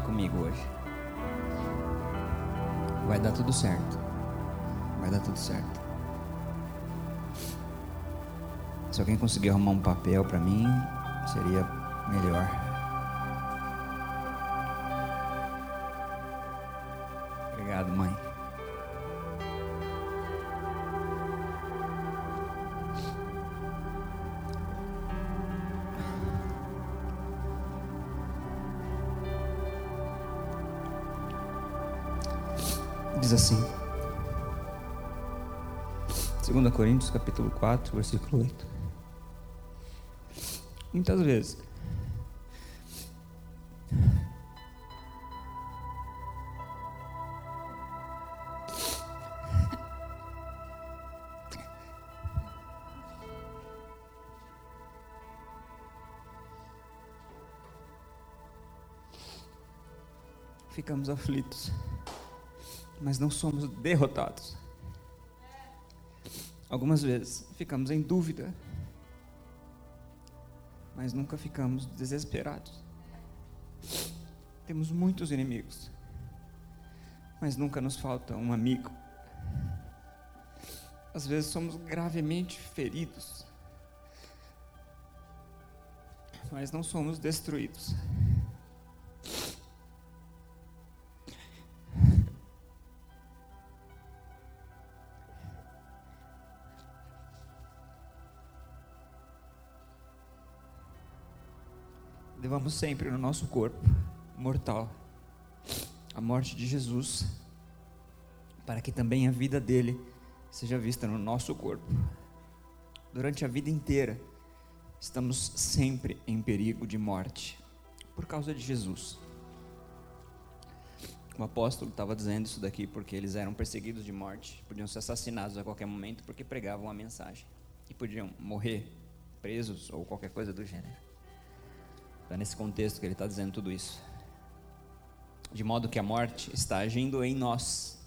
comigo hoje. Vai dar tudo certo. Vai dar tudo certo. Se alguém conseguir arrumar um papel para mim, seria melhor. Assim. 2 Coríntios capítulo 4, versículo 8. Muitas vezes ficamos aflitos, mas não somos derrotados. Algumas vezes ficamos em dúvida, mas nunca ficamos desesperados. Temos muitos inimigos, mas nunca nos falta um amigo. Às vezes somos gravemente feridos, mas não somos destruídos. Sempre no nosso corpo mortal a morte de Jesus, para que também a vida dele seja vista no nosso corpo. Durante a vida inteira, estamos sempre em perigo de morte, por causa de Jesus. O apóstolo estava dizendo isso daqui porque eles eram perseguidos de morte, podiam ser assassinados a qualquer momento porque pregavam a mensagem e podiam morrer presos ou qualquer coisa do gênero. É nesse contexto que ele está dizendo tudo isso. De modo que a morte está agindo em nós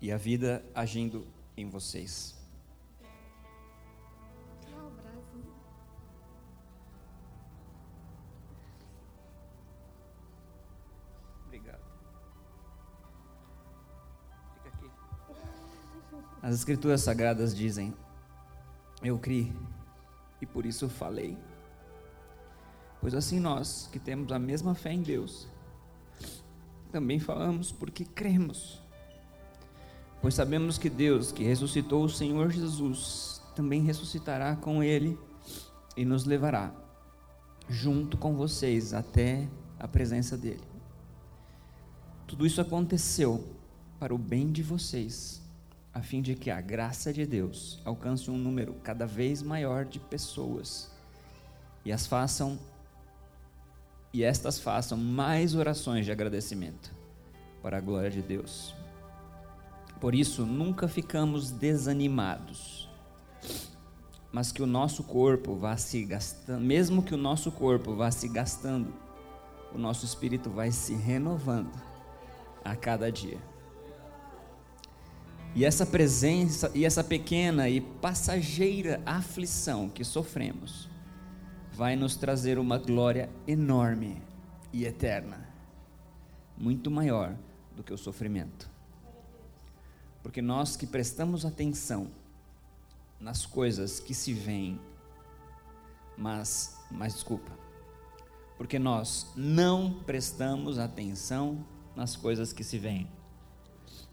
e a vida agindo em vocês. Obrigado. Fica aqui. As Escrituras Sagradas dizem: Eu criei e por isso falei. Pois assim nós, que temos a mesma fé em Deus, também falamos porque cremos. Pois sabemos que Deus, que ressuscitou o Senhor Jesus, também ressuscitará com Ele e nos levará junto com vocês até a presença dEle. Tudo isso aconteceu para o bem de vocês, a fim de que a graça de Deus alcance um número cada vez maior de pessoas e as façam e estas façam mais orações de agradecimento para a glória de Deus. Por isso, nunca ficamos desanimados, mas que o nosso corpo vá se gastando, mesmo que o nosso corpo vá se gastando, o nosso espírito vai se renovando a cada dia. E essa presença, e essa pequena e passageira aflição que sofremos, vai nos trazer uma glória enorme e eterna, muito maior do que o sofrimento. Porque nós que prestamos atenção nas coisas que se veem, mas, mas desculpa, porque nós não prestamos atenção nas coisas que se veem,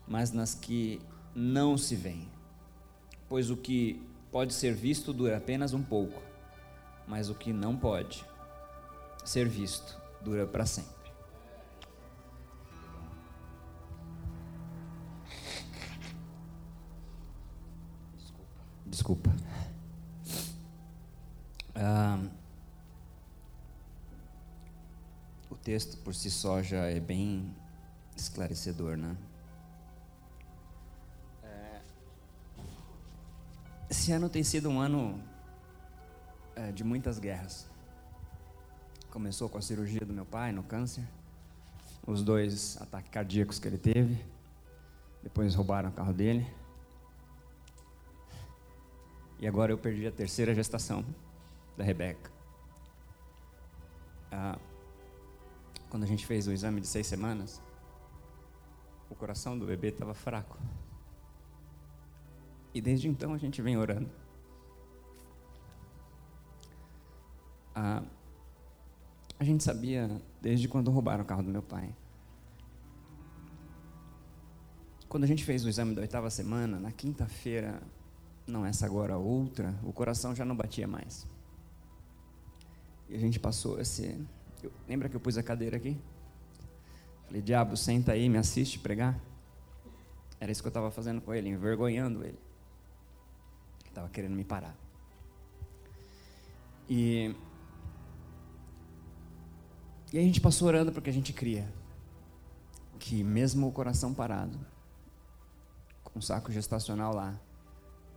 mas nas que não se veem. Pois o que pode ser visto dura apenas um pouco, mas o que não pode ser visto dura para sempre. Desculpa. Desculpa. Ah, o texto por si só já é bem esclarecedor, né? É, esse ano tem sido um ano é, de muitas guerras. Começou com a cirurgia do meu pai no câncer, os dois ataques cardíacos que ele teve, depois roubaram o carro dele. E agora eu perdi a terceira gestação da Rebeca. Ah, quando a gente fez o exame de seis semanas, o coração do bebê estava fraco. E desde então a gente vem orando. Ah, a gente sabia desde quando roubaram o carro do meu pai. Quando a gente fez o exame da oitava semana, na quinta-feira, não essa agora, outra, o coração já não batia mais. E a gente passou esse. Eu, lembra que eu pus a cadeira aqui? Falei, diabo, senta aí, me assiste pregar. Era isso que eu estava fazendo com ele, envergonhando ele. Estava querendo me parar. E, e a gente passou orando porque a gente cria que mesmo o coração parado, com um saco gestacional lá,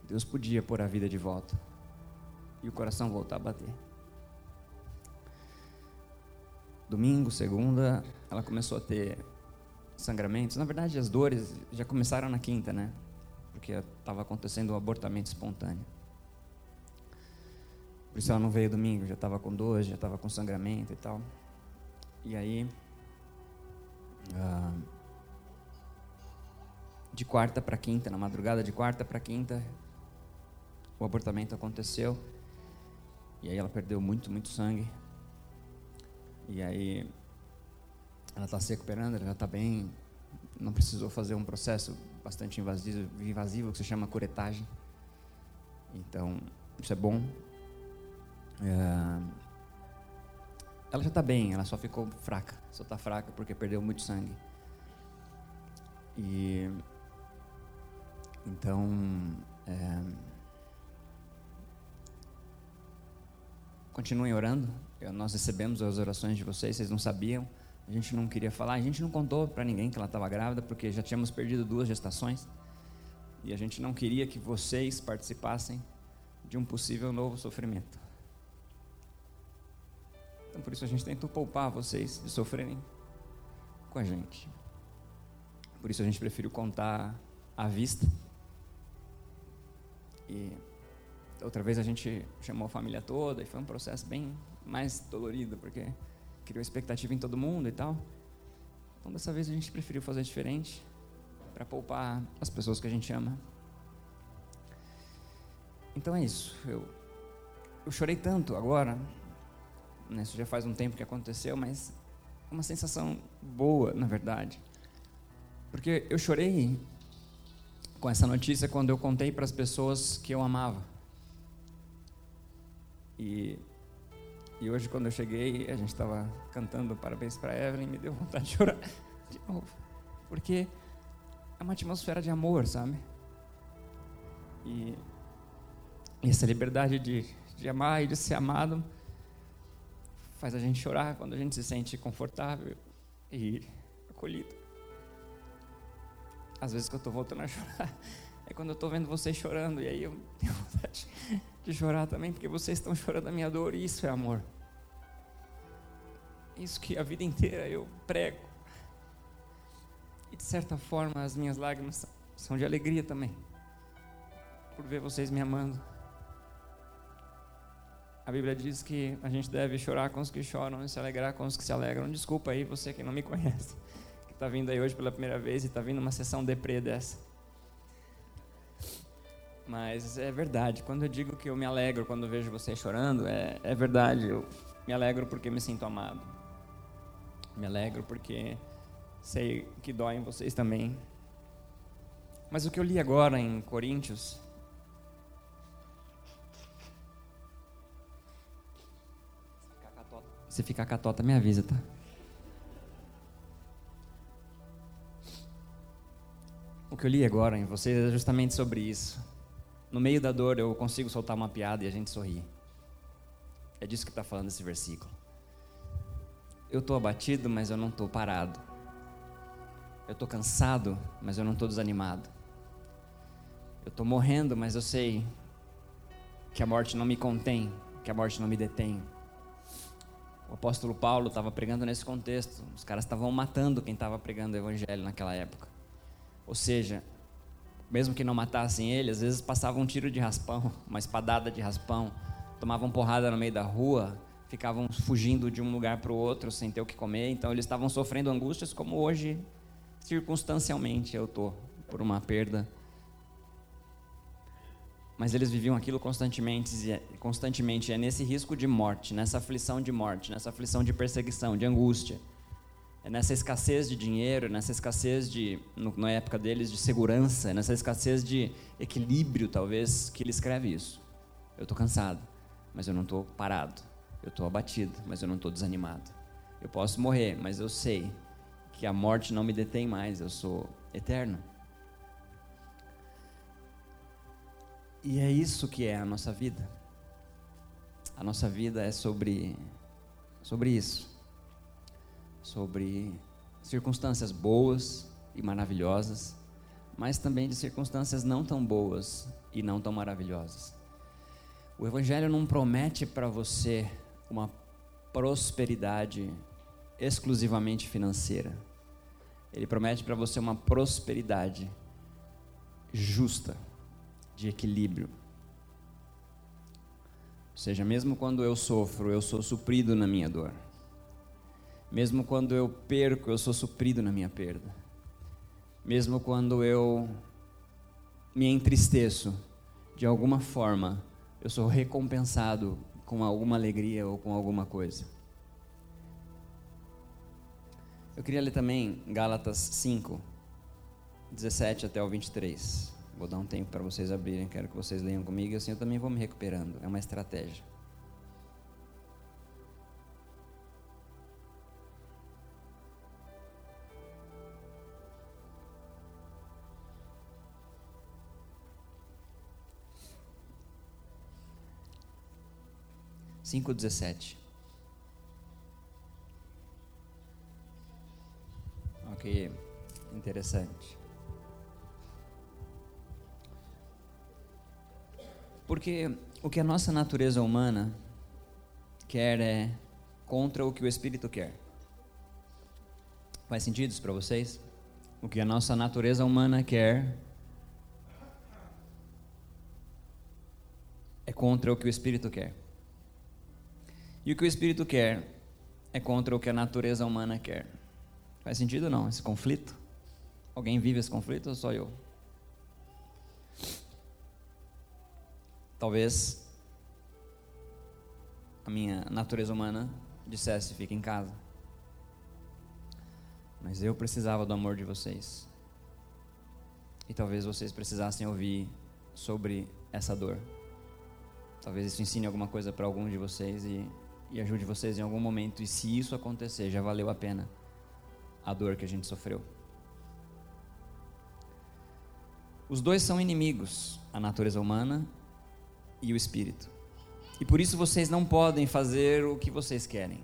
Deus podia pôr a vida de volta e o coração voltar a bater. Domingo, segunda, ela começou a ter sangramentos. Na verdade, as dores já começaram na quinta, né? Porque estava acontecendo o um abortamento espontâneo. Por isso ela não veio domingo, já estava com dor, já estava com sangramento e tal. E aí, ah, de quarta para quinta, na madrugada de quarta para quinta, o abortamento aconteceu. E aí ela perdeu muito, muito sangue. E aí ela está se recuperando, ela já está bem. Não precisou fazer um processo bastante invasivo, invasivo que se chama curetagem. Então, isso é bom. É... Ela já está bem, ela só ficou fraca. Só está fraca porque perdeu muito sangue. E então é... continuem orando. Nós recebemos as orações de vocês, vocês não sabiam. A gente não queria falar, a gente não contou para ninguém que ela estava grávida, porque já tínhamos perdido duas gestações. E a gente não queria que vocês participassem de um possível novo sofrimento. Então por isso a gente tentou poupar vocês de sofrerem com a gente. Por isso a gente preferiu contar à vista. E outra vez a gente chamou a família toda e foi um processo bem mais dolorido, porque criou expectativa em todo mundo e tal. Então dessa vez a gente preferiu fazer diferente para poupar as pessoas que a gente ama. Então é isso. Eu, eu chorei tanto agora. Né, isso já faz um tempo que aconteceu, mas é uma sensação boa, na verdade. Porque eu chorei com essa notícia quando eu contei para as pessoas que eu amava. E, e hoje, quando eu cheguei, a gente estava cantando parabéns para Evelyn, me deu vontade de chorar de novo. Porque é uma atmosfera de amor, sabe? E, e essa liberdade de, de amar e de ser amado faz a gente chorar quando a gente se sente confortável e acolhido. Às vezes que eu estou voltando a chorar é quando eu estou vendo vocês chorando e aí eu tenho vontade de chorar também, porque vocês estão chorando a minha dor, e isso é amor. Isso que a vida inteira eu prego. E de certa forma as minhas lágrimas são de alegria também, por ver vocês me amando. A Bíblia diz que a gente deve chorar com os que choram e se alegrar com os que se alegram. Desculpa aí você que não me conhece, que está vindo aí hoje pela primeira vez e está vindo uma sessão deprê dessa. Mas é verdade, quando eu digo que eu me alegro quando vejo vocês chorando, é, é verdade. Eu me alegro porque me sinto amado. Me alegro porque sei que dói em vocês também. Mas o que eu li agora em Coríntios. Se ficar catota, me avisa, tá? O que eu li agora em vocês é justamente sobre isso no meio da dor eu consigo soltar uma piada e a gente sorri. É disso que está falando esse versículo. Eu estou abatido, mas eu não estou parado. Eu estou cansado, mas eu não estou desanimado. Eu estou morrendo, mas eu sei que a morte não me contém, que a morte não me detém. O apóstolo Paulo estava pregando nesse contexto. Os caras estavam matando quem estava pregando o evangelho naquela época. Ou seja, mesmo que não matassem ele, às vezes passavam um tiro de raspão, uma espadada de raspão, tomavam porrada no meio da rua, ficavam fugindo de um lugar para o outro sem ter o que comer, então eles estavam sofrendo angústias como hoje, circunstancialmente, eu estou por uma perda. Mas eles viviam aquilo constantemente, é, constantemente, é nesse risco de morte, nessa aflição de morte, nessa aflição de perseguição, de angústia. É nessa escassez de dinheiro, nessa escassez de, na época deles, de segurança, nessa escassez de equilíbrio, talvez, que ele escreve isso. Eu estou cansado, mas eu não estou parado. Eu estou abatido, mas eu não estou desanimado. Eu posso morrer, mas eu sei que a morte não me detém mais, eu sou eterno. E é isso que é a nossa vida. A nossa vida é sobre sobre isso. Sobre circunstâncias boas e maravilhosas, mas também de circunstâncias não tão boas e não tão maravilhosas. O evangelho não promete para você uma prosperidade exclusivamente financeira. Ele promete para você uma prosperidade justa, de equilíbrio. Ou seja, mesmo quando eu sofro, eu sou suprido na minha dor. Mesmo quando eu perco, eu sou suprido na minha perda. Mesmo quando eu me entristeço, de alguma forma, eu sou recompensado com alguma alegria ou com alguma coisa. Eu queria ler também Gálatas 5, 17 até o 23. Vou dar um tempo para vocês abrirem, quero que vocês leiam comigo e assim eu também vou me recuperando. É uma estratégia. Cinco dezessete. Ok, interessante. Porque o que a nossa natureza humana quer é contra o que o Espírito quer. Faz sentido isso para vocês? O que a nossa natureza humana quer é contra o que o Espírito quer. E o que o Espírito quer é contra o que a natureza humana quer. Faz sentido ou não esse conflito? Alguém vive esse conflito ou só eu? Talvez a minha natureza humana dissesse: fique em casa. Mas eu precisava do amor de vocês. E talvez vocês precisassem ouvir sobre essa dor. Talvez isso ensine alguma coisa para algum de vocês e, e ajude vocês em algum momento. E se isso acontecer, já valeu a pena a dor que a gente sofreu. Os dois são inimigos, a natureza humana e o Espírito. E por isso vocês não podem fazer o que vocês querem.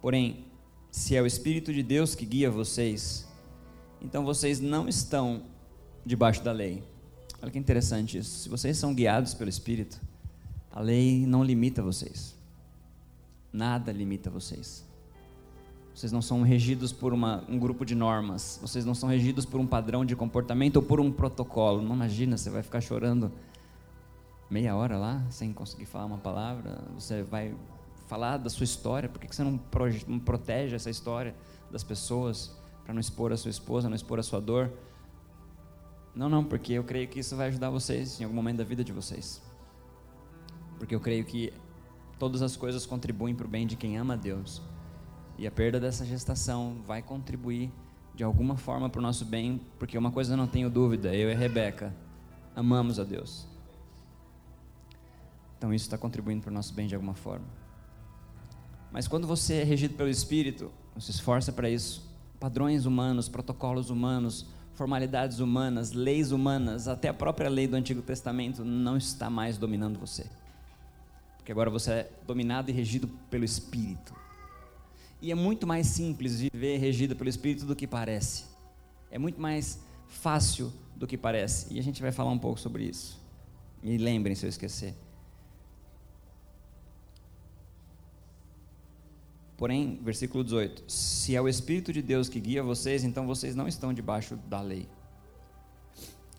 Porém, se é o Espírito de Deus que guia vocês, então vocês não estão debaixo da lei. Olha que interessante isso. Se vocês são guiados pelo Espírito, a lei não limita vocês. Nada limita vocês. Vocês não são regidos por uma, um grupo de normas. Vocês não são regidos por um padrão de comportamento ou por um protocolo. Não imagina, você vai ficar chorando meia hora lá, sem conseguir falar uma palavra, você vai falar da sua história, por que você não, não protege essa história das pessoas, para não expor a sua esposa, não expor a sua dor? Não, não, porque eu creio que isso vai ajudar vocês em algum momento da vida de vocês. Porque eu creio que todas as coisas contribuem para o bem de quem ama a Deus. E a perda dessa gestação vai contribuir de alguma forma para o nosso bem, porque uma coisa eu não tenho dúvida, eu e a Rebeca amamos a Deus. Então isso está contribuindo para o nosso bem de alguma forma. Mas quando você é regido pelo Espírito, se esforça para isso, padrões humanos, protocolos humanos, formalidades humanas, leis humanas, até a própria lei do Antigo Testamento não está mais dominando você. Porque agora você é dominado e regido pelo Espírito. E é muito mais simples viver regido pelo Espírito do que parece. É muito mais fácil do que parece. E a gente vai falar um pouco sobre isso. Me lembrem se eu esquecer. Porém, versículo 18: Se é o Espírito de Deus que guia vocês, então vocês não estão debaixo da lei.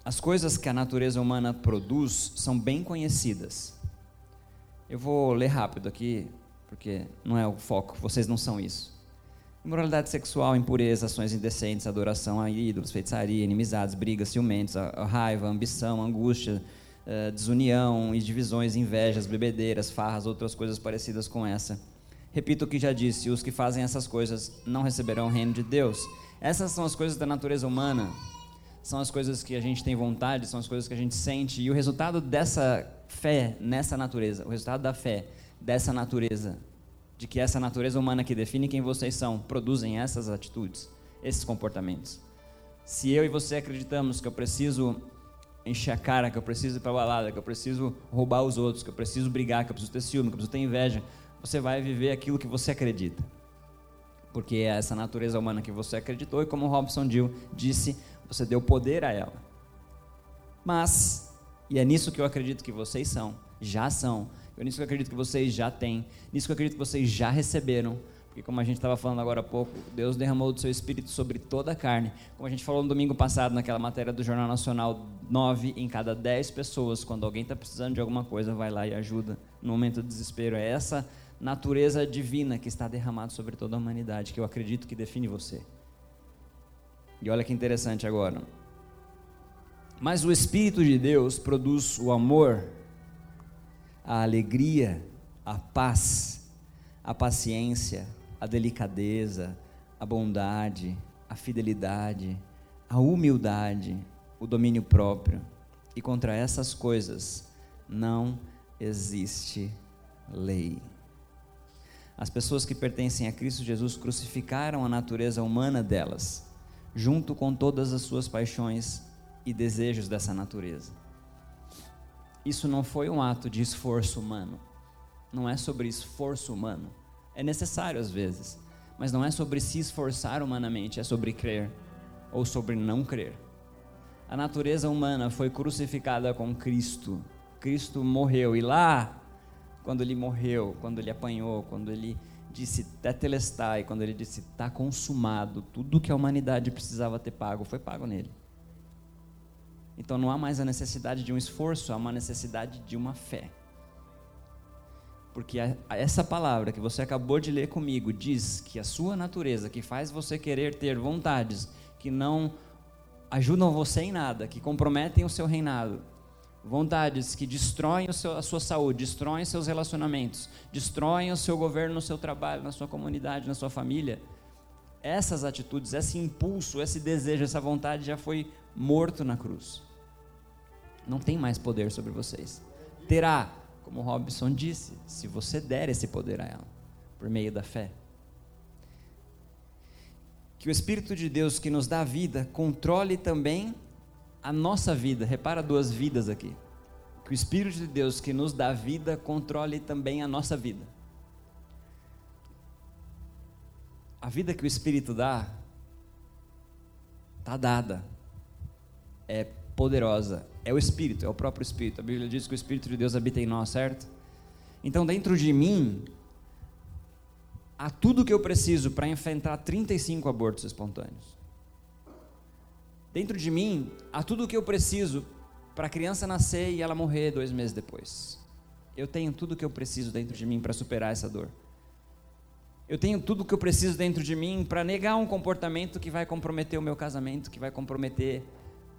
As coisas que a natureza humana produz são bem conhecidas. Eu vou ler rápido aqui, porque não é o foco, vocês não são isso. Imoralidade sexual, impureza, ações indecentes, adoração a ídolos, feitiçaria, inimizades, brigas, ciumentos, raiva, ambição, angústia, eh, desunião e divisões, invejas, bebedeiras, farras, outras coisas parecidas com essa. Repito o que já disse: os que fazem essas coisas não receberão o reino de Deus. Essas são as coisas da natureza humana, são as coisas que a gente tem vontade, são as coisas que a gente sente, e o resultado dessa fé nessa natureza, o resultado da fé dessa natureza, de que essa natureza humana que define quem vocês são, produzem essas atitudes, esses comportamentos. Se eu e você acreditamos que eu preciso encher a cara, que eu preciso ir para balada, que eu preciso roubar os outros, que eu preciso brigar, que eu preciso ter ciúme, que eu preciso ter inveja, você vai viver aquilo que você acredita. Porque é essa natureza humana que você acreditou e como Robson Dill disse, você deu poder a ela. Mas, e é nisso que eu acredito que vocês são, já são, é nisso que eu acredito que vocês já têm, nisso que eu acredito que vocês já receberam, porque como a gente estava falando agora há pouco, Deus derramou do seu Espírito sobre toda a carne. Como a gente falou no domingo passado, naquela matéria do Jornal Nacional, nove em cada dez pessoas, quando alguém está precisando de alguma coisa, vai lá e ajuda no momento de desespero. É essa natureza divina que está derramada sobre toda a humanidade, que eu acredito que define você. E olha que interessante agora. Mas o Espírito de Deus produz o amor, a alegria, a paz, a paciência, a delicadeza, a bondade, a fidelidade, a humildade, o domínio próprio. E contra essas coisas não existe lei. As pessoas que pertencem a Cristo Jesus crucificaram a natureza humana delas junto com todas as suas paixões e desejos dessa natureza. Isso não foi um ato de esforço humano. Não é sobre esforço humano. É necessário às vezes, mas não é sobre se esforçar humanamente, é sobre crer ou sobre não crer. A natureza humana foi crucificada com Cristo. Cristo morreu e lá, quando ele morreu, quando ele apanhou, quando ele disse tetelestai, quando ele disse está consumado, tudo que a humanidade precisava ter pago foi pago nele. Então não há mais a necessidade de um esforço, há uma necessidade de uma fé. Porque essa palavra que você acabou de ler comigo diz que a sua natureza, que faz você querer ter vontades que não ajudam você em nada, que comprometem o seu reinado, vontades que destroem seu, a sua saúde, destroem seus relacionamentos, destroem o seu governo no seu trabalho, na sua comunidade, na sua família. Essas atitudes, esse impulso, esse desejo, essa vontade já foi morto na cruz. Não tem mais poder sobre vocês. Terá, como Robson disse, se você der esse poder a ela, por meio da fé. Que o Espírito de Deus que nos dá vida controle também a nossa vida, repara duas vidas aqui. Que o Espírito de Deus que nos dá vida controle também a nossa vida. A vida que o Espírito dá, está dada, é poderosa, é o Espírito, é o próprio Espírito. A Bíblia diz que o Espírito de Deus habita em nós, certo? Então, dentro de mim, há tudo que eu preciso para enfrentar 35 abortos espontâneos. Dentro de mim há tudo o que eu preciso para a criança nascer e ela morrer dois meses depois. Eu tenho tudo o que eu preciso dentro de mim para superar essa dor. Eu tenho tudo o que eu preciso dentro de mim para negar um comportamento que vai comprometer o meu casamento, que vai comprometer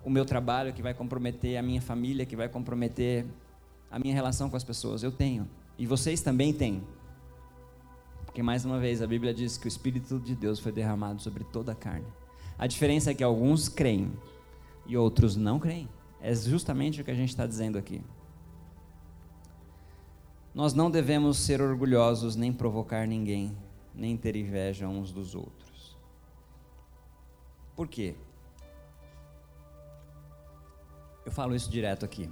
o meu trabalho, que vai comprometer a minha família, que vai comprometer a minha relação com as pessoas. Eu tenho. E vocês também têm. Porque, mais uma vez, a Bíblia diz que o Espírito de Deus foi derramado sobre toda a carne. A diferença é que alguns creem e outros não creem. É justamente o que a gente está dizendo aqui. Nós não devemos ser orgulhosos, nem provocar ninguém, nem ter inveja uns dos outros. Por quê? Eu falo isso direto aqui.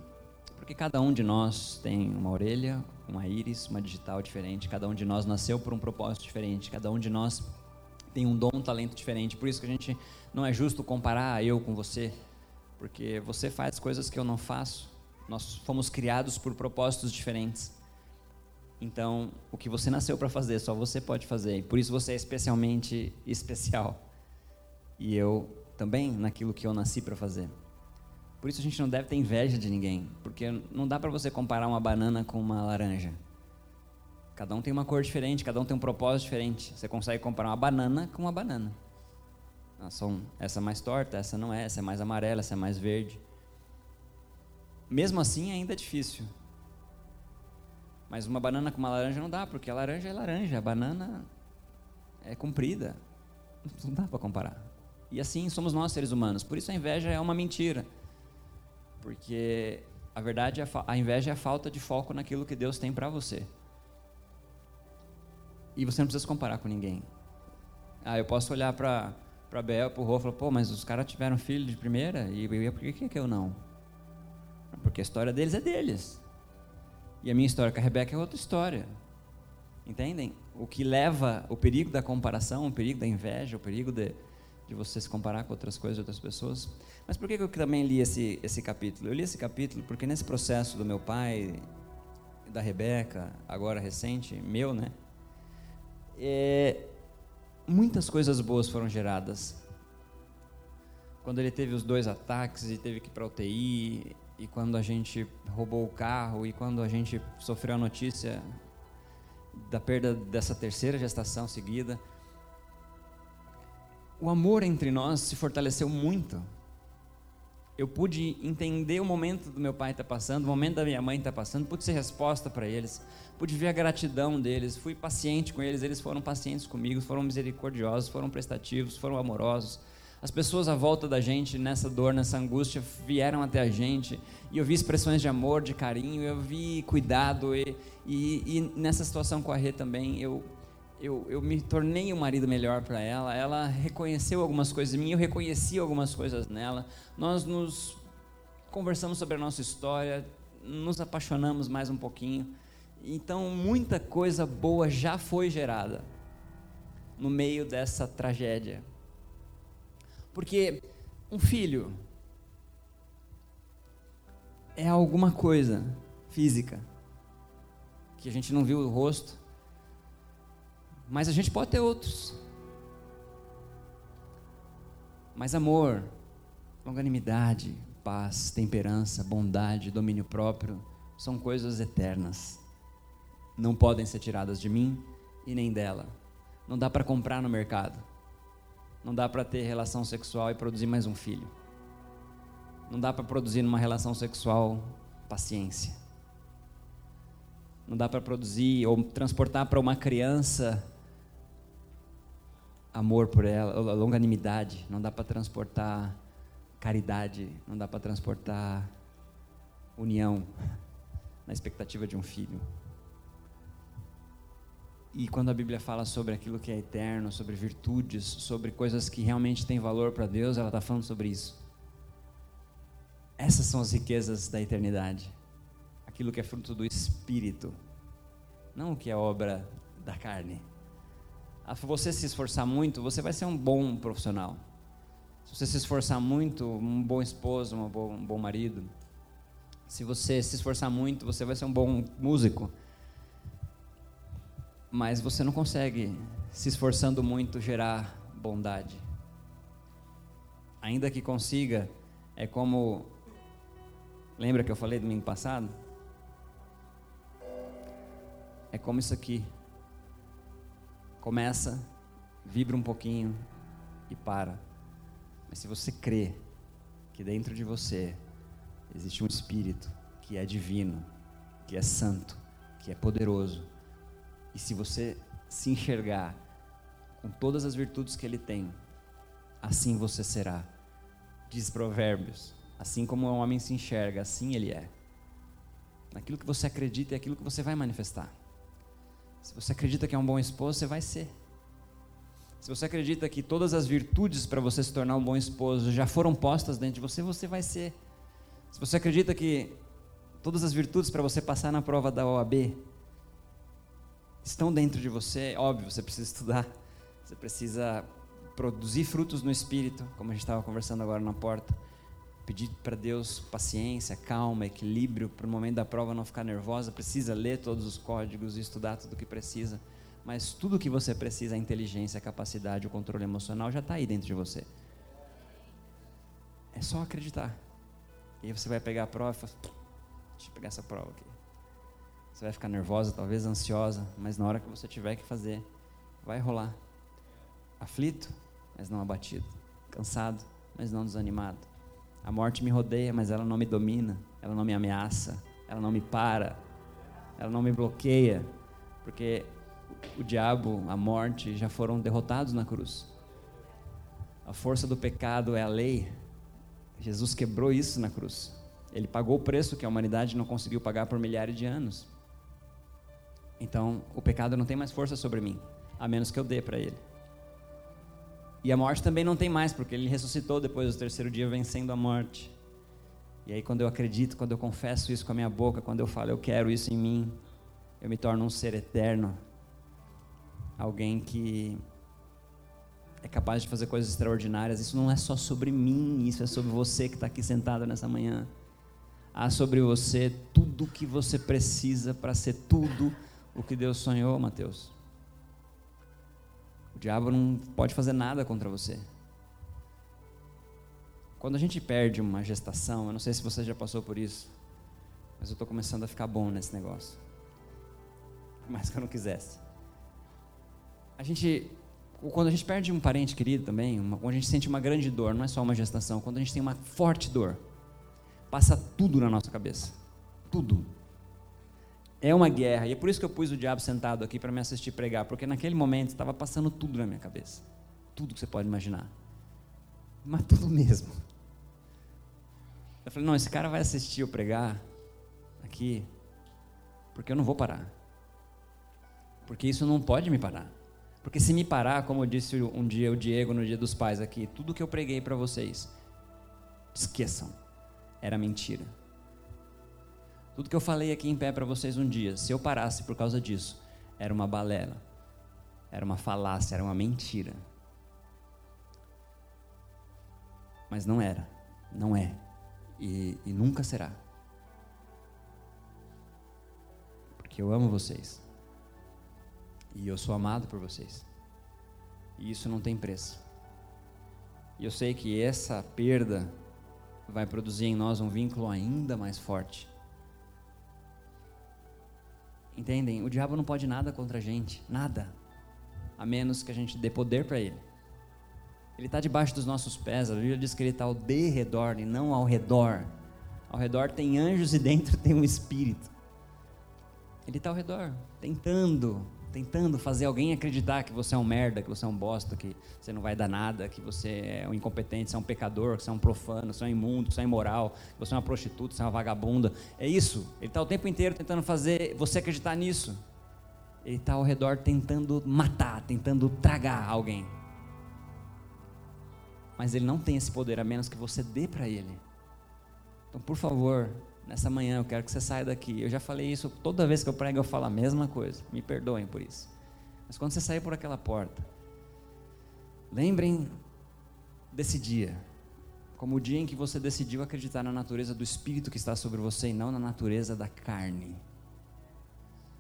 Porque cada um de nós tem uma orelha, uma íris, uma digital diferente, cada um de nós nasceu por um propósito diferente, cada um de nós tem um dom, um talento diferente. Por isso que a gente não é justo comparar eu com você, porque você faz coisas que eu não faço. Nós fomos criados por propósitos diferentes. Então, o que você nasceu para fazer, só você pode fazer. Por isso você é especialmente especial. E eu também naquilo que eu nasci para fazer. Por isso a gente não deve ter inveja de ninguém, porque não dá para você comparar uma banana com uma laranja. Cada um tem uma cor diferente, cada um tem um propósito diferente. Você consegue comparar uma banana com uma banana. Ah, essa é mais torta, essa não é, essa é mais amarela, essa é mais verde. Mesmo assim, ainda é difícil. Mas uma banana com uma laranja não dá, porque a laranja é laranja, a banana é comprida. Não dá para comparar. E assim somos nós, seres humanos. Por isso a inveja é uma mentira. Porque a verdade, é a inveja é a falta de foco naquilo que Deus tem para você. E você não precisa se comparar com ninguém. Ah, eu posso olhar para para Bel, para o Rô, falar, pô, mas os caras tiveram filho de primeira e, e por que, que eu não? Porque a história deles é deles. E a minha história com a Rebeca é outra história. Entendem? O que leva o perigo da comparação, o perigo da inveja, o perigo de, de você se comparar com outras coisas, outras pessoas. Mas por que eu também li esse, esse capítulo? Eu li esse capítulo porque nesse processo do meu pai, da Rebeca, agora recente, meu, né? É, muitas coisas boas foram geradas. Quando ele teve os dois ataques e teve que ir para UTI, e quando a gente roubou o carro, e quando a gente sofreu a notícia da perda dessa terceira gestação seguida, o amor entre nós se fortaleceu muito. Eu pude entender o momento do meu pai estar tá passando, o momento da minha mãe estar tá passando, pude ser resposta para eles, pude ver a gratidão deles, fui paciente com eles, eles foram pacientes comigo, foram misericordiosos, foram prestativos, foram amorosos. As pessoas à volta da gente, nessa dor, nessa angústia, vieram até a gente e eu vi expressões de amor, de carinho, eu vi cuidado e, e, e nessa situação com a Rê também, eu eu, eu me tornei um marido melhor para ela. Ela reconheceu algumas coisas em mim, eu reconheci algumas coisas nela. Nós nos conversamos sobre a nossa história, nos apaixonamos mais um pouquinho. Então, muita coisa boa já foi gerada no meio dessa tragédia. Porque um filho é alguma coisa física que a gente não viu o rosto, mas a gente pode ter outros. Mas amor, longanimidade, paz, temperança, bondade, domínio próprio são coisas eternas. Não podem ser tiradas de mim e nem dela. Não dá para comprar no mercado. Não dá para ter relação sexual e produzir mais um filho. Não dá para produzir numa relação sexual paciência. Não dá para produzir ou transportar para uma criança amor por ela, longanimidade, não dá para transportar caridade, não dá para transportar união na expectativa de um filho. E quando a Bíblia fala sobre aquilo que é eterno, sobre virtudes, sobre coisas que realmente têm valor para Deus, ela está falando sobre isso. Essas são as riquezas da eternidade. Aquilo que é fruto do Espírito, não o que é obra da carne. Se você se esforçar muito, você vai ser um bom profissional. Se você se esforçar muito, um bom esposo, um bom, um bom marido. Se você se esforçar muito, você vai ser um bom músico. Mas você não consegue, se esforçando muito, gerar bondade. Ainda que consiga, é como. Lembra que eu falei domingo passado? É como isso aqui começa, vibra um pouquinho e para. Mas se você crê que dentro de você existe um espírito que é divino, que é santo, que é poderoso, e se você se enxergar com todas as virtudes que ele tem, assim você será. Diz Provérbios: assim como um homem se enxerga, assim ele é. Naquilo que você acredita é aquilo que você vai manifestar. Se você acredita que é um bom esposo, você vai ser. Se você acredita que todas as virtudes para você se tornar um bom esposo já foram postas dentro de você, você vai ser. Se você acredita que todas as virtudes para você passar na prova da OAB estão dentro de você, óbvio, você precisa estudar, você precisa produzir frutos no espírito, como a gente estava conversando agora na porta pedir para Deus paciência, calma, equilíbrio, para o momento da prova não ficar nervosa, precisa ler todos os códigos e estudar tudo o que precisa, mas tudo o que você precisa, a inteligência, a capacidade, o controle emocional, já está aí dentro de você. É só acreditar. E aí você vai pegar a prova e fala, deixa eu pegar essa prova aqui. Você vai ficar nervosa, talvez ansiosa, mas na hora que você tiver que fazer, vai rolar. Aflito, mas não abatido. Cansado, mas não desanimado. A morte me rodeia, mas ela não me domina, ela não me ameaça, ela não me para, ela não me bloqueia, porque o diabo, a morte já foram derrotados na cruz. A força do pecado é a lei. Jesus quebrou isso na cruz. Ele pagou o preço que a humanidade não conseguiu pagar por milhares de anos. Então, o pecado não tem mais força sobre mim, a menos que eu dê para ele. E a morte também não tem mais, porque ele ressuscitou depois do terceiro dia, vencendo a morte. E aí, quando eu acredito, quando eu confesso isso com a minha boca, quando eu falo, eu quero isso em mim, eu me torno um ser eterno. Alguém que é capaz de fazer coisas extraordinárias. Isso não é só sobre mim, isso é sobre você que está aqui sentado nessa manhã. Há sobre você tudo o que você precisa para ser tudo o que Deus sonhou, Mateus. O diabo não pode fazer nada contra você. Quando a gente perde uma gestação, eu não sei se você já passou por isso, mas eu estou começando a ficar bom nesse negócio. Mais que eu não quisesse. A gente, quando a gente perde um parente querido também, uma, quando a gente sente uma grande dor, não é só uma gestação, quando a gente tem uma forte dor, passa tudo na nossa cabeça. Tudo. É uma guerra, e é por isso que eu pus o diabo sentado aqui para me assistir pregar, porque naquele momento estava passando tudo na minha cabeça. Tudo que você pode imaginar. Mas tudo mesmo. Eu falei: não, esse cara vai assistir eu pregar aqui, porque eu não vou parar. Porque isso não pode me parar. Porque se me parar, como disse um dia o Diego no Dia dos Pais aqui, tudo que eu preguei para vocês, esqueçam, era mentira. Tudo que eu falei aqui em pé para vocês um dia, se eu parasse por causa disso, era uma balela, era uma falácia, era uma mentira. Mas não era, não é, e, e nunca será. Porque eu amo vocês, e eu sou amado por vocês, e isso não tem preço. E eu sei que essa perda vai produzir em nós um vínculo ainda mais forte Entendem? O diabo não pode nada contra a gente, nada, a menos que a gente dê poder para ele. Ele está debaixo dos nossos pés, a Bíblia diz que ele está ao derredor e não ao redor. Ao redor tem anjos e dentro tem um espírito. Ele está ao redor, tentando tentando fazer alguém acreditar que você é um merda, que você é um bosta, que você não vai dar nada, que você é um incompetente, você é um pecador, que você é um profano, que você é um imundo, que você é imoral, que você é uma prostituta, que você é uma vagabunda. É isso. Ele está o tempo inteiro tentando fazer você acreditar nisso. Ele está ao redor tentando matar, tentando tragar alguém. Mas ele não tem esse poder a menos que você dê para ele. Então, por favor, nessa manhã eu quero que você saia daqui. Eu já falei isso toda vez que eu prego, eu falo a mesma coisa. Me perdoem por isso. Mas quando você sair por aquela porta, lembrem desse dia, como o dia em que você decidiu acreditar na natureza do Espírito que está sobre você e não na natureza da carne.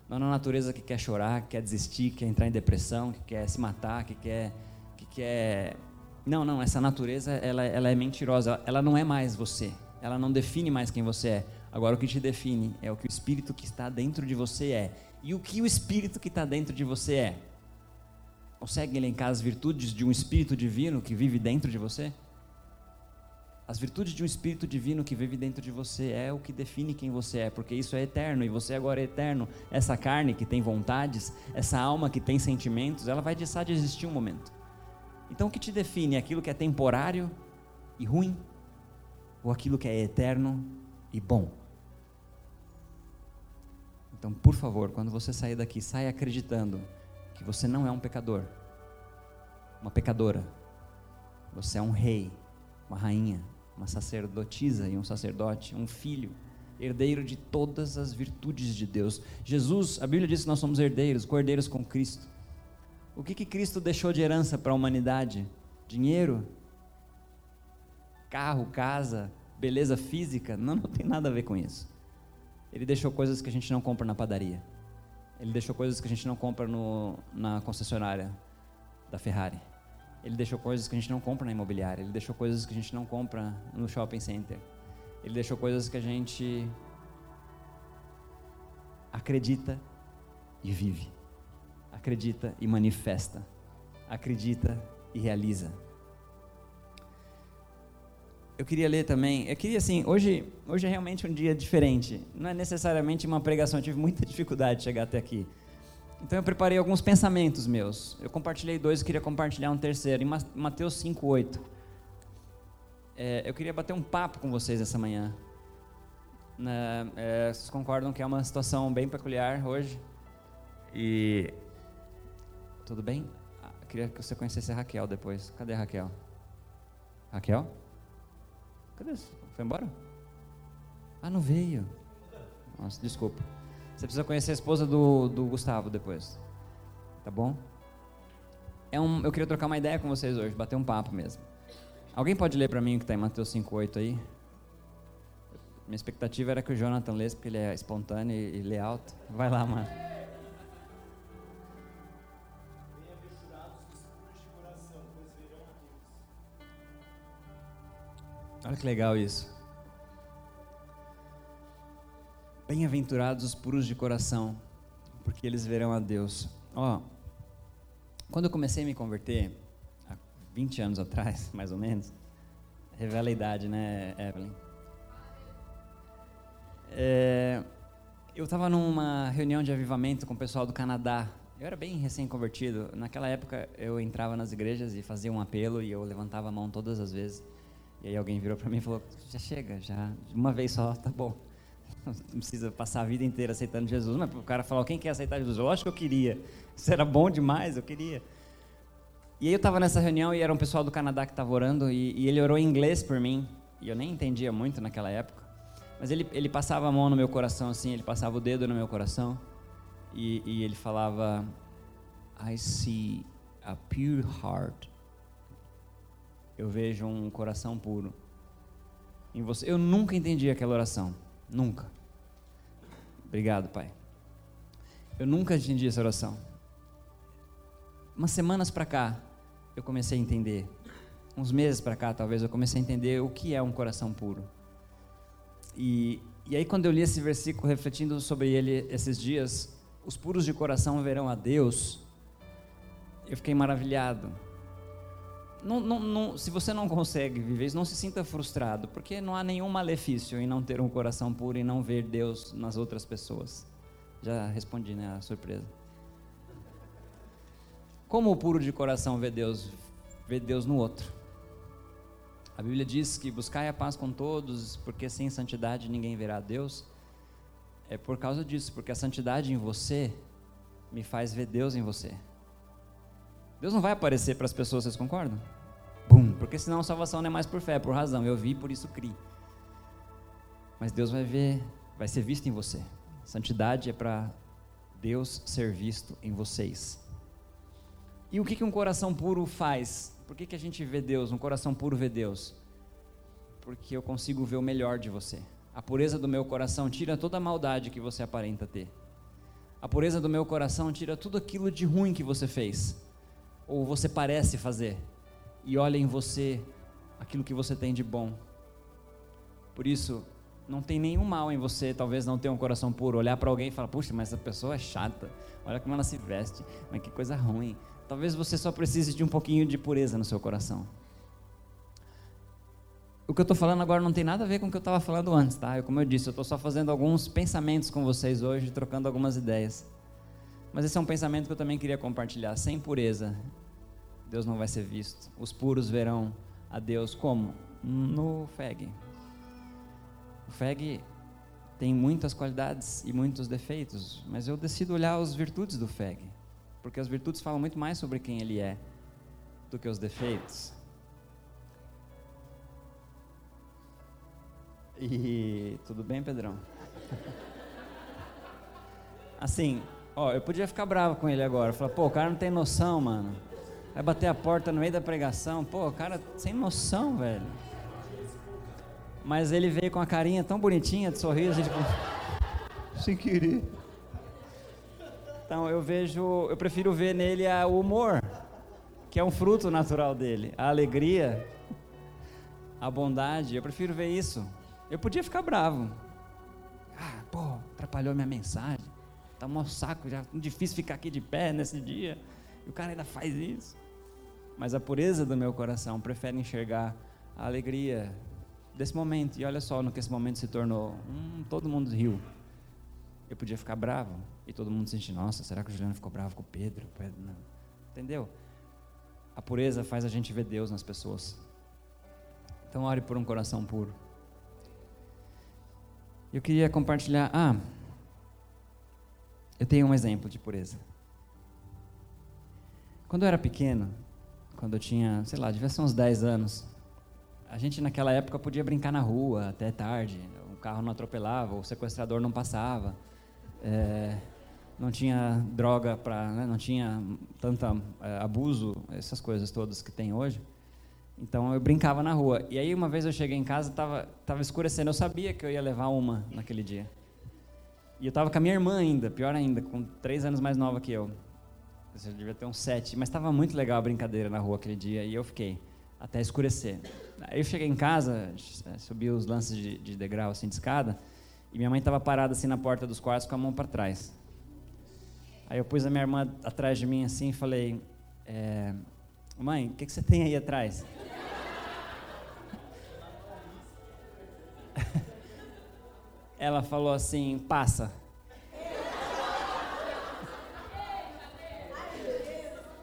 Não na natureza que quer chorar, que quer desistir, que quer entrar em depressão, que quer se matar, que quer. Que quer... Não, não, essa natureza ela, ela é mentirosa, ela não é mais você, ela não define mais quem você é. Agora, o que te define é o que o Espírito que está dentro de você é. E o que o Espírito que está dentro de você é? Consegue elencar as virtudes de um Espírito divino que vive dentro de você? As virtudes de um Espírito divino que vive dentro de você é o que define quem você é, porque isso é eterno e você agora é eterno. Essa carne que tem vontades, essa alma que tem sentimentos, ela vai deixar de existir um momento. Então, o que te define é aquilo que é temporário e ruim, ou aquilo que é eterno e bom. Então, por favor, quando você sair daqui, saia acreditando que você não é um pecador, uma pecadora. Você é um rei, uma rainha, uma sacerdotisa e um sacerdote, um filho, herdeiro de todas as virtudes de Deus. Jesus, a Bíblia diz que nós somos herdeiros, cordeiros com Cristo. O que, que Cristo deixou de herança para a humanidade? Dinheiro? Carro, casa, beleza física? Não, não tem nada a ver com isso. Ele deixou coisas que a gente não compra na padaria. Ele deixou coisas que a gente não compra no, na concessionária da Ferrari. Ele deixou coisas que a gente não compra na imobiliária. Ele deixou coisas que a gente não compra no shopping center. Ele deixou coisas que a gente acredita e vive. Acredita e manifesta. Acredita e realiza. Eu queria ler também, eu queria assim, hoje, hoje é realmente um dia diferente. Não é necessariamente uma pregação, eu tive muita dificuldade de chegar até aqui. Então eu preparei alguns pensamentos meus. Eu compartilhei dois, eu queria compartilhar um terceiro. Em Mateus 5:8. É, eu queria bater um papo com vocês essa manhã. Né, é, vocês concordam que é uma situação bem peculiar hoje? E tudo bem? Ah, eu queria que você conhecesse a Raquel depois. Cadê a Raquel? Raquel? Cadê? Foi embora? Ah, não veio. Nossa, desculpa. Você precisa conhecer a esposa do, do Gustavo depois. Tá bom? É um, eu queria trocar uma ideia com vocês hoje, bater um papo mesmo. Alguém pode ler para mim o que está em Mateus 5,8 aí? Minha expectativa era que o Jonathan lesse, porque ele é espontâneo e, e lê alto. Vai lá, mano. Olha que legal isso. Bem-aventurados os puros de coração, porque eles verão a Deus. Ó, quando eu comecei a me converter, há 20 anos atrás, mais ou menos, revela a idade, né, Evelyn? É, eu estava numa reunião de avivamento com o pessoal do Canadá. Eu era bem recém-convertido. Naquela época, eu entrava nas igrejas e fazia um apelo e eu levantava a mão todas as vezes. E aí alguém virou para mim e falou: já chega, já uma vez só, tá bom. Não precisa passar a vida inteira aceitando Jesus. Mas o cara falou: quem quer aceitar Jesus? Eu acho que eu queria. Isso era bom demais, eu queria. E aí eu estava nessa reunião e era um pessoal do Canadá que estava orando e, e, ele orou em inglês por mim. E eu nem entendia muito naquela época. Mas ele, ele passava a mão no meu coração assim, ele passava o dedo no meu coração e, e ele falava: I see a pure heart eu vejo um coração puro em você. Eu nunca entendi aquela oração, nunca. Obrigado, Pai. Eu nunca entendi essa oração. Umas semanas para cá, eu comecei a entender. Uns meses para cá, talvez, eu comecei a entender o que é um coração puro. E, e aí, quando eu li esse versículo, refletindo sobre ele esses dias, os puros de coração verão a Deus, eu fiquei maravilhado não, não, não, se você não consegue viver isso, não se sinta frustrado, porque não há nenhum malefício em não ter um coração puro e não ver Deus nas outras pessoas. Já respondi, né? A surpresa. Como o puro de coração vê Deus? Vê Deus no outro. A Bíblia diz que buscai a paz com todos, porque sem santidade ninguém verá Deus. É por causa disso, porque a santidade em você me faz ver Deus em você. Deus não vai aparecer para as pessoas, vocês concordam? Bum, porque senão a salvação não é mais por fé, é por razão. Eu vi, por isso criei. Mas Deus vai ver, vai ser visto em você. Santidade é para Deus ser visto em vocês. E o que, que um coração puro faz? Por que, que a gente vê Deus? Um coração puro vê Deus? Porque eu consigo ver o melhor de você. A pureza do meu coração tira toda a maldade que você aparenta ter. A pureza do meu coração tira tudo aquilo de ruim que você fez ou você parece fazer, e olha em você aquilo que você tem de bom. Por isso, não tem nenhum mal em você, talvez não ter um coração puro, olhar para alguém e falar: puxa, mas essa pessoa é chata, olha como ela se veste, mas que coisa ruim. Talvez você só precise de um pouquinho de pureza no seu coração. O que eu estou falando agora não tem nada a ver com o que eu estava falando antes, tá? Eu, como eu disse, eu estou só fazendo alguns pensamentos com vocês hoje, trocando algumas ideias. Mas esse é um pensamento que eu também queria compartilhar. Sem pureza, Deus não vai ser visto. Os puros verão a Deus como? No FEG. O FEG tem muitas qualidades e muitos defeitos, mas eu decido olhar as virtudes do FEG, porque as virtudes falam muito mais sobre quem ele é do que os defeitos. E tudo bem, Pedrão? Assim, Ó, eu podia ficar bravo com ele agora. Falar, pô, o cara não tem noção, mano. Vai bater a porta no meio da pregação. Pô, o cara sem noção, velho. Mas ele veio com a carinha tão bonitinha de sorriso, tipo. Sem querer. Então eu vejo, eu prefiro ver nele o humor, que é um fruto natural dele, a alegria, a bondade. Eu prefiro ver isso. Eu podia ficar bravo. Ah, pô, atrapalhou minha mensagem. Tá um saco, já difícil ficar aqui de pé nesse dia. E o cara ainda faz isso. Mas a pureza do meu coração prefere enxergar a alegria desse momento. E olha só no que esse momento se tornou. Hum, todo mundo riu. Eu podia ficar bravo. E todo mundo sentir, nossa, será que o Juliano ficou bravo com o Pedro? Pedro não. Entendeu? A pureza faz a gente ver Deus nas pessoas. Então ore por um coração puro. Eu queria compartilhar. Ah, eu tenho um exemplo de pureza. Quando eu era pequeno, quando eu tinha, sei lá, devia ser uns 10 anos, a gente naquela época podia brincar na rua até tarde. O carro não atropelava, o sequestrador não passava. É, não tinha droga para, né, não tinha tanto é, abuso, essas coisas todas que tem hoje. Então eu brincava na rua. E aí uma vez eu cheguei em casa, estava tava escurecendo. Eu sabia que eu ia levar uma naquele dia. E eu estava com a minha irmã ainda, pior ainda, com três anos mais nova que eu. Eu devia ter uns sete, mas estava muito legal a brincadeira na rua aquele dia e eu fiquei até escurecer. Aí eu cheguei em casa, subi os lances de, de degrau assim de escada e minha mãe estava parada assim na porta dos quartos com a mão para trás. Aí eu pus a minha irmã atrás de mim assim e falei: é, Mãe, o que, que você tem aí atrás? Ela falou assim: passa.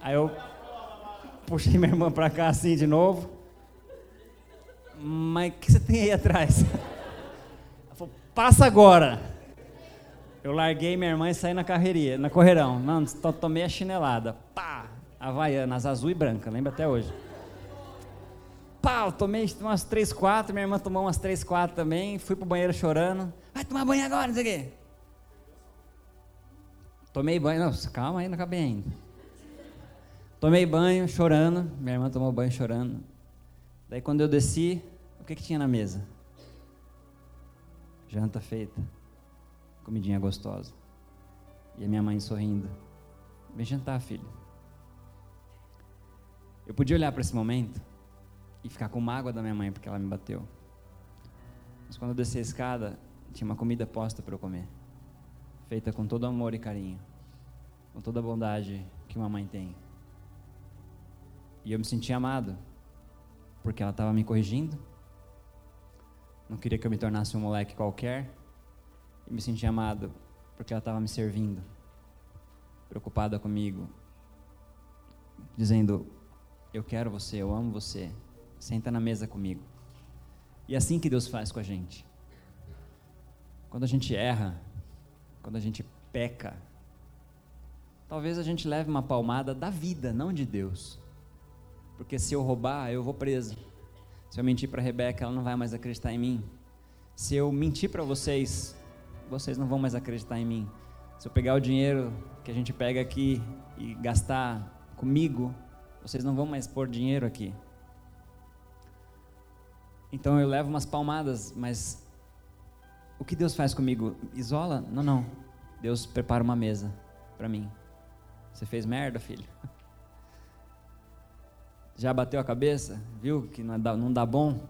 Aí eu puxei minha irmã para cá assim de novo. Mas o que você tem aí atrás? Ela falou: passa agora. Eu larguei minha irmã e saí na carreirinha, na correirão. Não, tomei a chinelada. Pá! Havaianas, azul e branca, lembra até hoje pau, tomei umas 3, 4, minha irmã tomou umas 3, 4 também, fui pro banheiro chorando. Vai tomar banho agora, não sei o quê. Tomei banho, não, calma aí, não acabei ainda. Tomei banho chorando, minha irmã tomou banho chorando. Daí quando eu desci, o que, que tinha na mesa? Janta feita, comidinha gostosa. E a minha mãe sorrindo. Vem jantar, filho. Eu podia olhar para esse momento e ficar com mágoa da minha mãe porque ela me bateu. Mas quando eu desci a escada, tinha uma comida posta para eu comer, feita com todo amor e carinho, com toda a bondade que uma mãe tem. E eu me senti amado, porque ela estava me corrigindo, não queria que eu me tornasse um moleque qualquer, e me senti amado, porque ela estava me servindo, preocupada comigo, dizendo: Eu quero você, eu amo você, Senta na mesa comigo. E é assim que Deus faz com a gente. Quando a gente erra, quando a gente peca, talvez a gente leve uma palmada da vida, não de Deus. Porque se eu roubar, eu vou preso. Se eu mentir para Rebeca, ela não vai mais acreditar em mim. Se eu mentir para vocês, vocês não vão mais acreditar em mim. Se eu pegar o dinheiro que a gente pega aqui e gastar comigo, vocês não vão mais pôr dinheiro aqui. Então eu levo umas palmadas, mas o que Deus faz comigo? Isola? Não, não. Deus prepara uma mesa para mim. Você fez merda, filho? Já bateu a cabeça? Viu que não dá, não dá bom?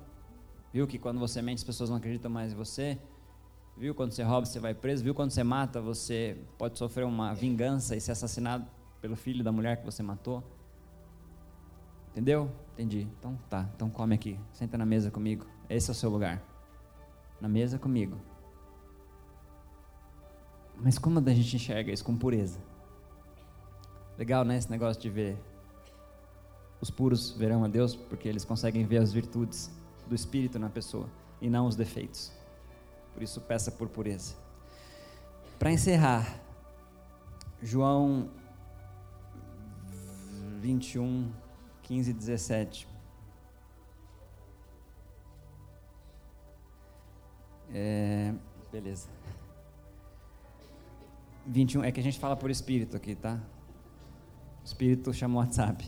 Viu que quando você mente as pessoas não acreditam mais em você? Viu quando você rouba você vai preso? Viu quando você mata você pode sofrer uma vingança e ser assassinado pelo filho da mulher que você matou? Entendeu? Entendi. Então tá, então come aqui. Senta na mesa comigo. Esse é o seu lugar. Na mesa comigo. Mas como a gente enxerga isso com pureza? Legal, né? Esse negócio de ver. Os puros verão a Deus porque eles conseguem ver as virtudes do Espírito na pessoa e não os defeitos. Por isso, peça por pureza. Para encerrar, João 21, 15 e 17. É, beleza. 21, é que a gente fala por espírito aqui, tá? O espírito chama o WhatsApp.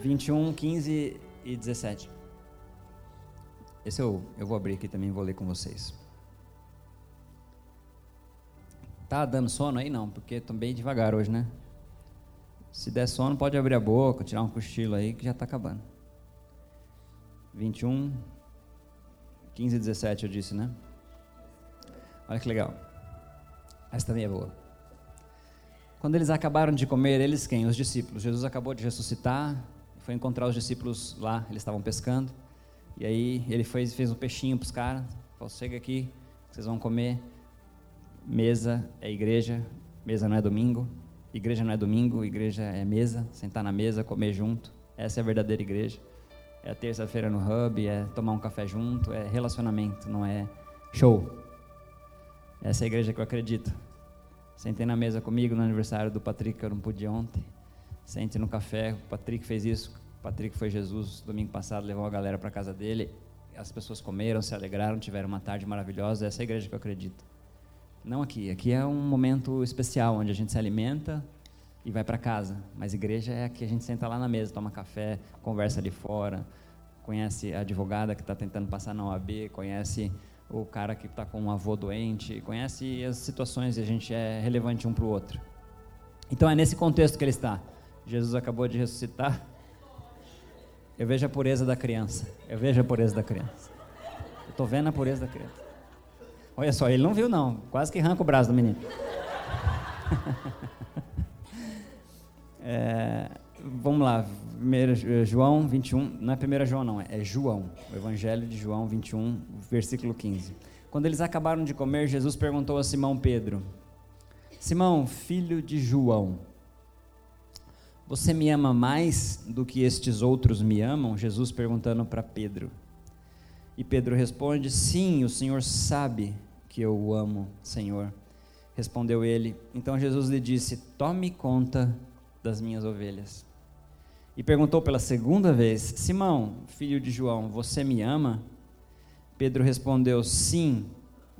21, 15 e 17. Esse eu, eu vou abrir aqui também, vou ler com vocês. Tá dando sono aí? Não, porque estou bem devagar hoje, né? Se der sono, pode abrir a boca, tirar um cochilo aí, que já está acabando. 21, 15 e 17 eu disse, né? Olha que legal. Essa também é boa. Quando eles acabaram de comer, eles quem? Os discípulos. Jesus acabou de ressuscitar, foi encontrar os discípulos lá, eles estavam pescando. E aí ele fez, fez um peixinho para os caras, falou: chega aqui, vocês vão comer. Mesa é igreja, mesa não é domingo. Igreja não é domingo, igreja é mesa, sentar na mesa, comer junto. Essa é a verdadeira igreja. É terça-feira no hub, é tomar um café junto, é relacionamento, não é show. Essa é a igreja que eu acredito. Sentei na mesa comigo no aniversário do Patrick, que eu não pude ontem. Sente no café, o Patrick fez isso. O Patrick foi Jesus domingo passado, levou a galera para casa dele. As pessoas comeram, se alegraram, tiveram uma tarde maravilhosa. Essa é a igreja que eu acredito. Não aqui. Aqui é um momento especial onde a gente se alimenta e vai para casa. Mas igreja é que a gente senta lá na mesa, toma café, conversa ali fora, conhece a advogada que está tentando passar na OAB, conhece o cara que está com um avô doente, conhece as situações e a gente é relevante um para o outro. Então é nesse contexto que ele está. Jesus acabou de ressuscitar. Eu vejo a pureza da criança. Eu vejo a pureza da criança. Eu estou vendo a pureza da criança. Olha só, ele não viu não. Quase que arranca o braço do menino. é, vamos lá, 1 João 21, não é 1 João não, é João, o Evangelho de João 21, versículo 15. Quando eles acabaram de comer, Jesus perguntou a Simão Pedro: Simão, filho de João, você me ama mais do que estes outros me amam? Jesus perguntando para Pedro. E Pedro responde: Sim, o Senhor sabe eu o amo, Senhor. Respondeu ele. Então Jesus lhe disse: Tome conta das minhas ovelhas. E perguntou pela segunda vez: Simão, filho de João, você me ama? Pedro respondeu: Sim,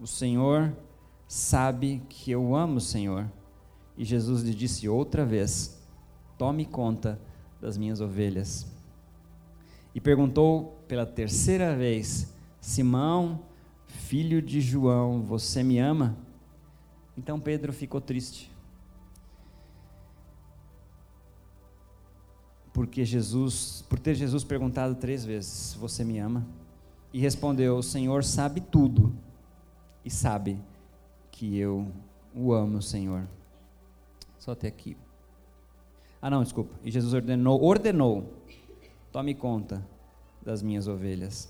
o Senhor sabe que eu amo Senhor. E Jesus lhe disse outra vez: Tome conta das minhas ovelhas. E perguntou pela terceira vez: Simão, Filho de João, você me ama? Então Pedro ficou triste. Porque Jesus, por ter Jesus perguntado três vezes: Você me ama? E respondeu: O Senhor sabe tudo e sabe que eu o amo, Senhor. Só até aqui. Ah, não, desculpa. E Jesus ordenou, ordenou: Tome conta das minhas ovelhas.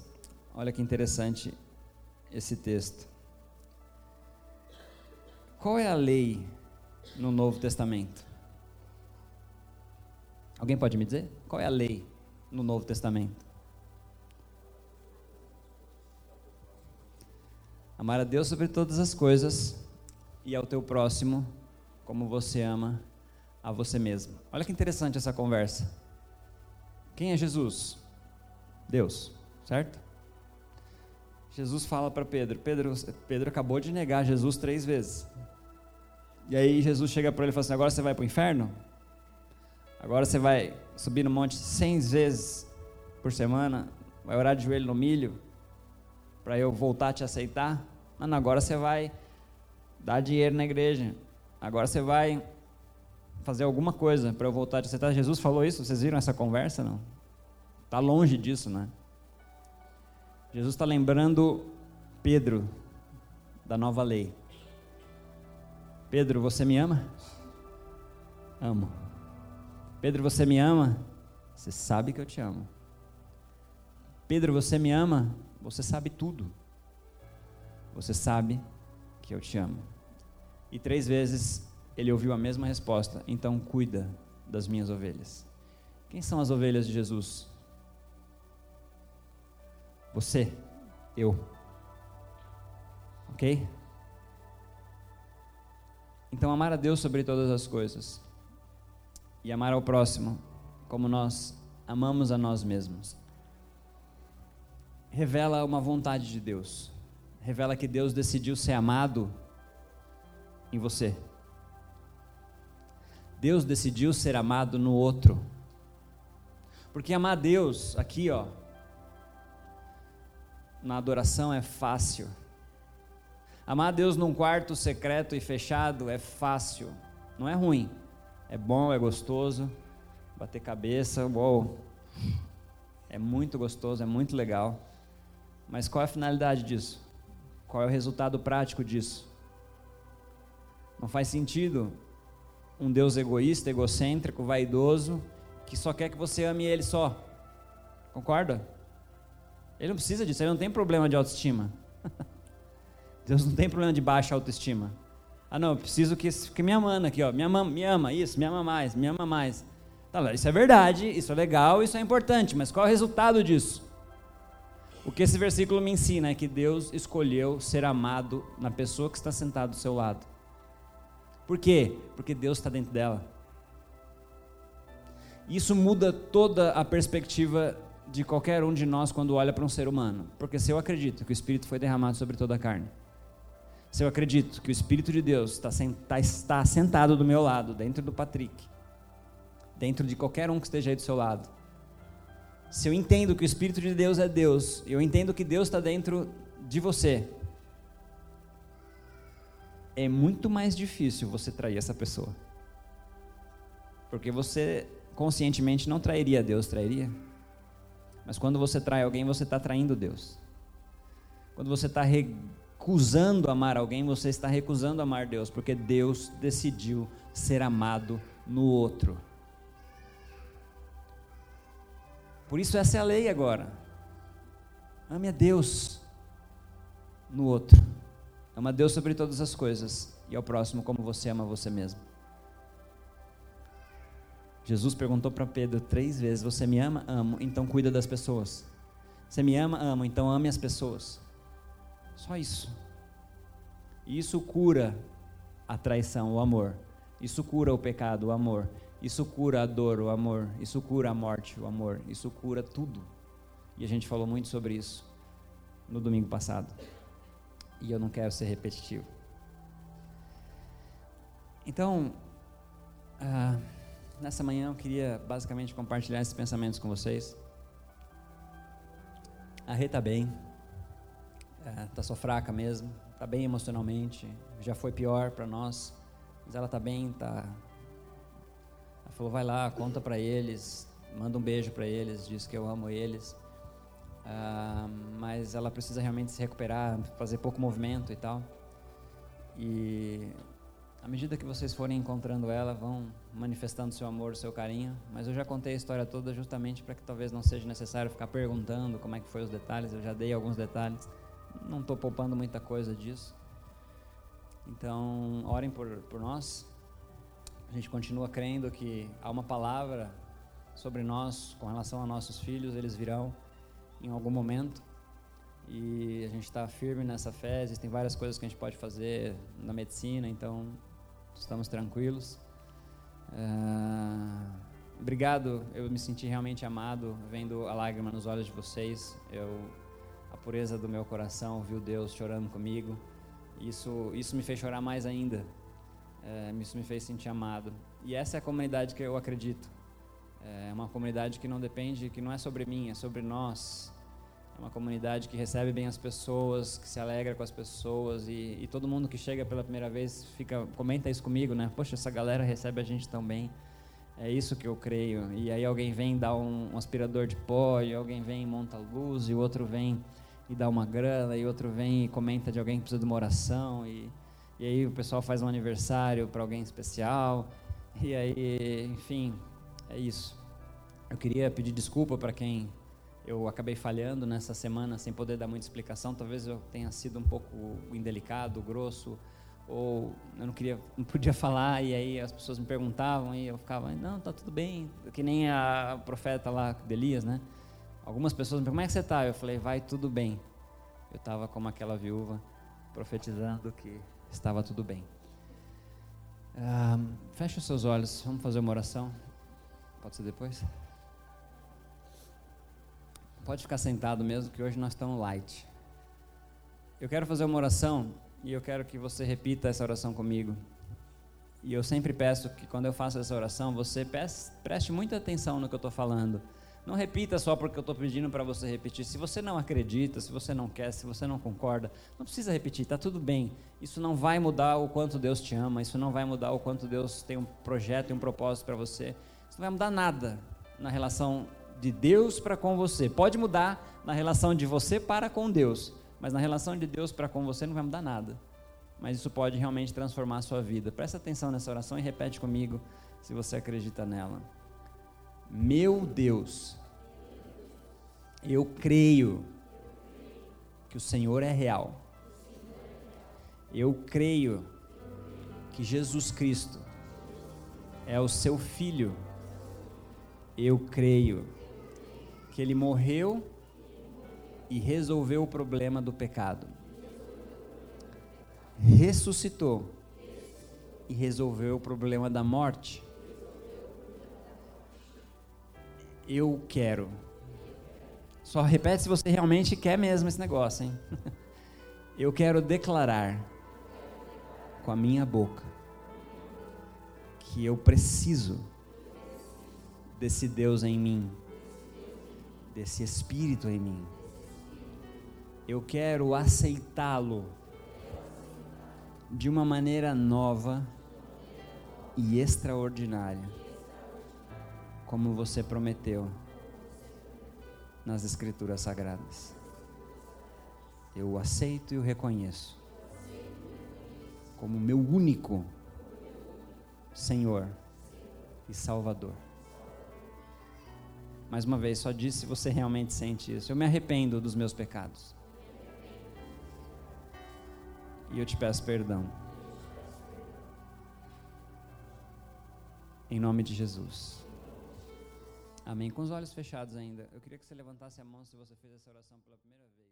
Olha que interessante esse texto. Qual é a lei no Novo Testamento? Alguém pode me dizer? Qual é a lei no Novo Testamento? Amar a Deus sobre todas as coisas e ao teu próximo como você ama a você mesmo. Olha que interessante essa conversa. Quem é Jesus? Deus, certo? Jesus fala para Pedro, Pedro, Pedro acabou de negar Jesus três vezes. E aí Jesus chega para ele e fala assim: agora você vai para o inferno? Agora você vai subir no monte cem vezes por semana? Vai orar de joelho no milho? Para eu voltar a te aceitar? Não, agora você vai dar dinheiro na igreja. Agora você vai fazer alguma coisa para eu voltar a te aceitar. Jesus falou isso? Vocês viram essa conversa? Não? Está longe disso, né? Jesus está lembrando Pedro da nova lei. Pedro, você me ama? Amo. Pedro, você me ama? Você sabe que eu te amo. Pedro, você me ama? Você sabe tudo. Você sabe que eu te amo. E três vezes ele ouviu a mesma resposta. Então cuida das minhas ovelhas. Quem são as ovelhas de Jesus? Você, eu. Ok? Então, amar a Deus sobre todas as coisas e amar ao próximo como nós amamos a nós mesmos revela uma vontade de Deus, revela que Deus decidiu ser amado em você. Deus decidiu ser amado no outro. Porque amar a Deus, aqui ó, na adoração é fácil. Amar Deus num quarto secreto e fechado é fácil. Não é ruim. É bom, é gostoso. Bater cabeça, uou. É muito gostoso, é muito legal. Mas qual é a finalidade disso? Qual é o resultado prático disso? Não faz sentido um Deus egoísta, egocêntrico, vaidoso, que só quer que você ame Ele só. Concorda? Ele não precisa disso, ele não tem problema de autoestima. Deus não tem problema de baixa autoestima. Ah, não, eu preciso que, que me amando aqui, ó. Me ama, me ama, isso, me ama mais, me ama mais. Tá, isso é verdade, isso é legal, isso é importante, mas qual é o resultado disso? O que esse versículo me ensina é que Deus escolheu ser amado na pessoa que está sentada do seu lado. Por quê? Porque Deus está dentro dela. Isso muda toda a perspectiva de qualquer um de nós quando olha para um ser humano. Porque se eu acredito que o Espírito foi derramado sobre toda a carne, se eu acredito que o Espírito de Deus está, está, está sentado do meu lado, dentro do Patrick, dentro de qualquer um que esteja aí do seu lado, se eu entendo que o Espírito de Deus é Deus, eu entendo que Deus está dentro de você, é muito mais difícil você trair essa pessoa. Porque você conscientemente não trairia Deus, trairia? Mas quando você trai alguém, você está traindo Deus. Quando você está recusando amar alguém, você está recusando amar Deus, porque Deus decidiu ser amado no outro. Por isso, essa é a lei agora. Ame a Deus no outro. Ama Deus sobre todas as coisas e ao próximo como você ama você mesmo. Jesus perguntou para Pedro três vezes: Você me ama? Amo, então cuida das pessoas. Você me ama? Amo, então ame as pessoas. Só isso. Isso cura a traição, o amor. Isso cura o pecado, o amor. Isso cura a dor, o amor. Isso cura a morte, o amor. Isso cura tudo. E a gente falou muito sobre isso no domingo passado e eu não quero ser repetitivo. Então, ah, nessa manhã eu queria basicamente compartilhar esses pensamentos com vocês. A Rê está bem, está é, só fraca mesmo, está bem emocionalmente, já foi pior para nós, mas ela está bem, tá. Ela falou, vai lá, conta para eles, manda um beijo para eles, diz que eu amo eles. Uh, mas ela precisa realmente se recuperar, fazer pouco movimento e tal. E à medida que vocês forem encontrando ela, vão manifestando seu amor, seu carinho. Mas eu já contei a história toda justamente para que talvez não seja necessário ficar perguntando como é que foi os detalhes. Eu já dei alguns detalhes. Não estou poupando muita coisa disso. Então, orem por, por nós. A gente continua crendo que há uma palavra sobre nós com relação a nossos filhos, eles virão em algum momento. E a gente está firme nessa fé. Existem várias coisas que a gente pode fazer na medicina, então estamos tranquilos. Uh, obrigado, eu me senti realmente amado vendo a lágrima nos olhos de vocês. Eu, a pureza do meu coração, viu Deus chorando comigo. Isso, isso me fez chorar mais ainda. Uh, isso me fez sentir amado. E essa é a comunidade que eu acredito. É uma comunidade que não depende, que não é sobre mim, é sobre nós. É uma comunidade que recebe bem as pessoas, que se alegra com as pessoas e, e, todo mundo que chega pela primeira vez fica comenta isso comigo, né? Poxa, essa galera recebe a gente tão bem. É isso que eu creio. E aí alguém vem dar um, um aspirador de pó, e alguém vem e monta luz, e o outro vem e dá uma grana, e outro vem e comenta de alguém que precisa de uma oração, e, e aí o pessoal faz um aniversário para alguém especial, e aí, enfim, é isso. Eu queria pedir desculpa para quem eu acabei falhando nessa semana sem poder dar muita explicação. Talvez eu tenha sido um pouco indelicado, grosso, ou eu não queria, não podia falar e aí as pessoas me perguntavam e eu ficava, não, tá tudo bem, que nem a profeta lá de Elias, né? Algumas pessoas me perguntam, como é que você está? Eu falei, vai tudo bem. Eu estava como aquela viúva profetizando que estava tudo bem. Ah, feche os seus olhos, vamos fazer uma oração. Pode ser depois? Pode ficar sentado mesmo, que hoje nós estamos light. Eu quero fazer uma oração e eu quero que você repita essa oração comigo. E eu sempre peço que quando eu faço essa oração, você preste muita atenção no que eu estou falando. Não repita só porque eu estou pedindo para você repetir. Se você não acredita, se você não quer, se você não concorda, não precisa repetir, está tudo bem. Isso não vai mudar o quanto Deus te ama, isso não vai mudar o quanto Deus tem um projeto e um propósito para você. Isso não vai mudar nada na relação de Deus para com você. Pode mudar na relação de você para com Deus, mas na relação de Deus para com você não vai mudar nada. mas isso pode realmente transformar a sua vida. Presta atenção nessa oração e repete comigo se você acredita nela. Meu Deus, eu creio que o Senhor é real. Eu creio que Jesus Cristo é o seu filho. Eu creio que ele morreu e resolveu o problema do pecado. Ressuscitou e resolveu o problema da morte. Eu quero. Só repete se você realmente quer mesmo esse negócio, hein? Eu quero declarar com a minha boca que eu preciso desse Deus em mim, desse Espírito em mim. Eu quero aceitá-lo de uma maneira nova e extraordinária, como você prometeu nas Escrituras Sagradas. Eu o aceito e o reconheço como meu único Senhor e Salvador. Mais uma vez, só disse se você realmente sente isso. Eu me arrependo dos meus pecados. E eu te peço perdão. Em nome de Jesus. Amém. Com os olhos fechados ainda, eu queria que você levantasse a mão se você fez essa oração pela primeira vez.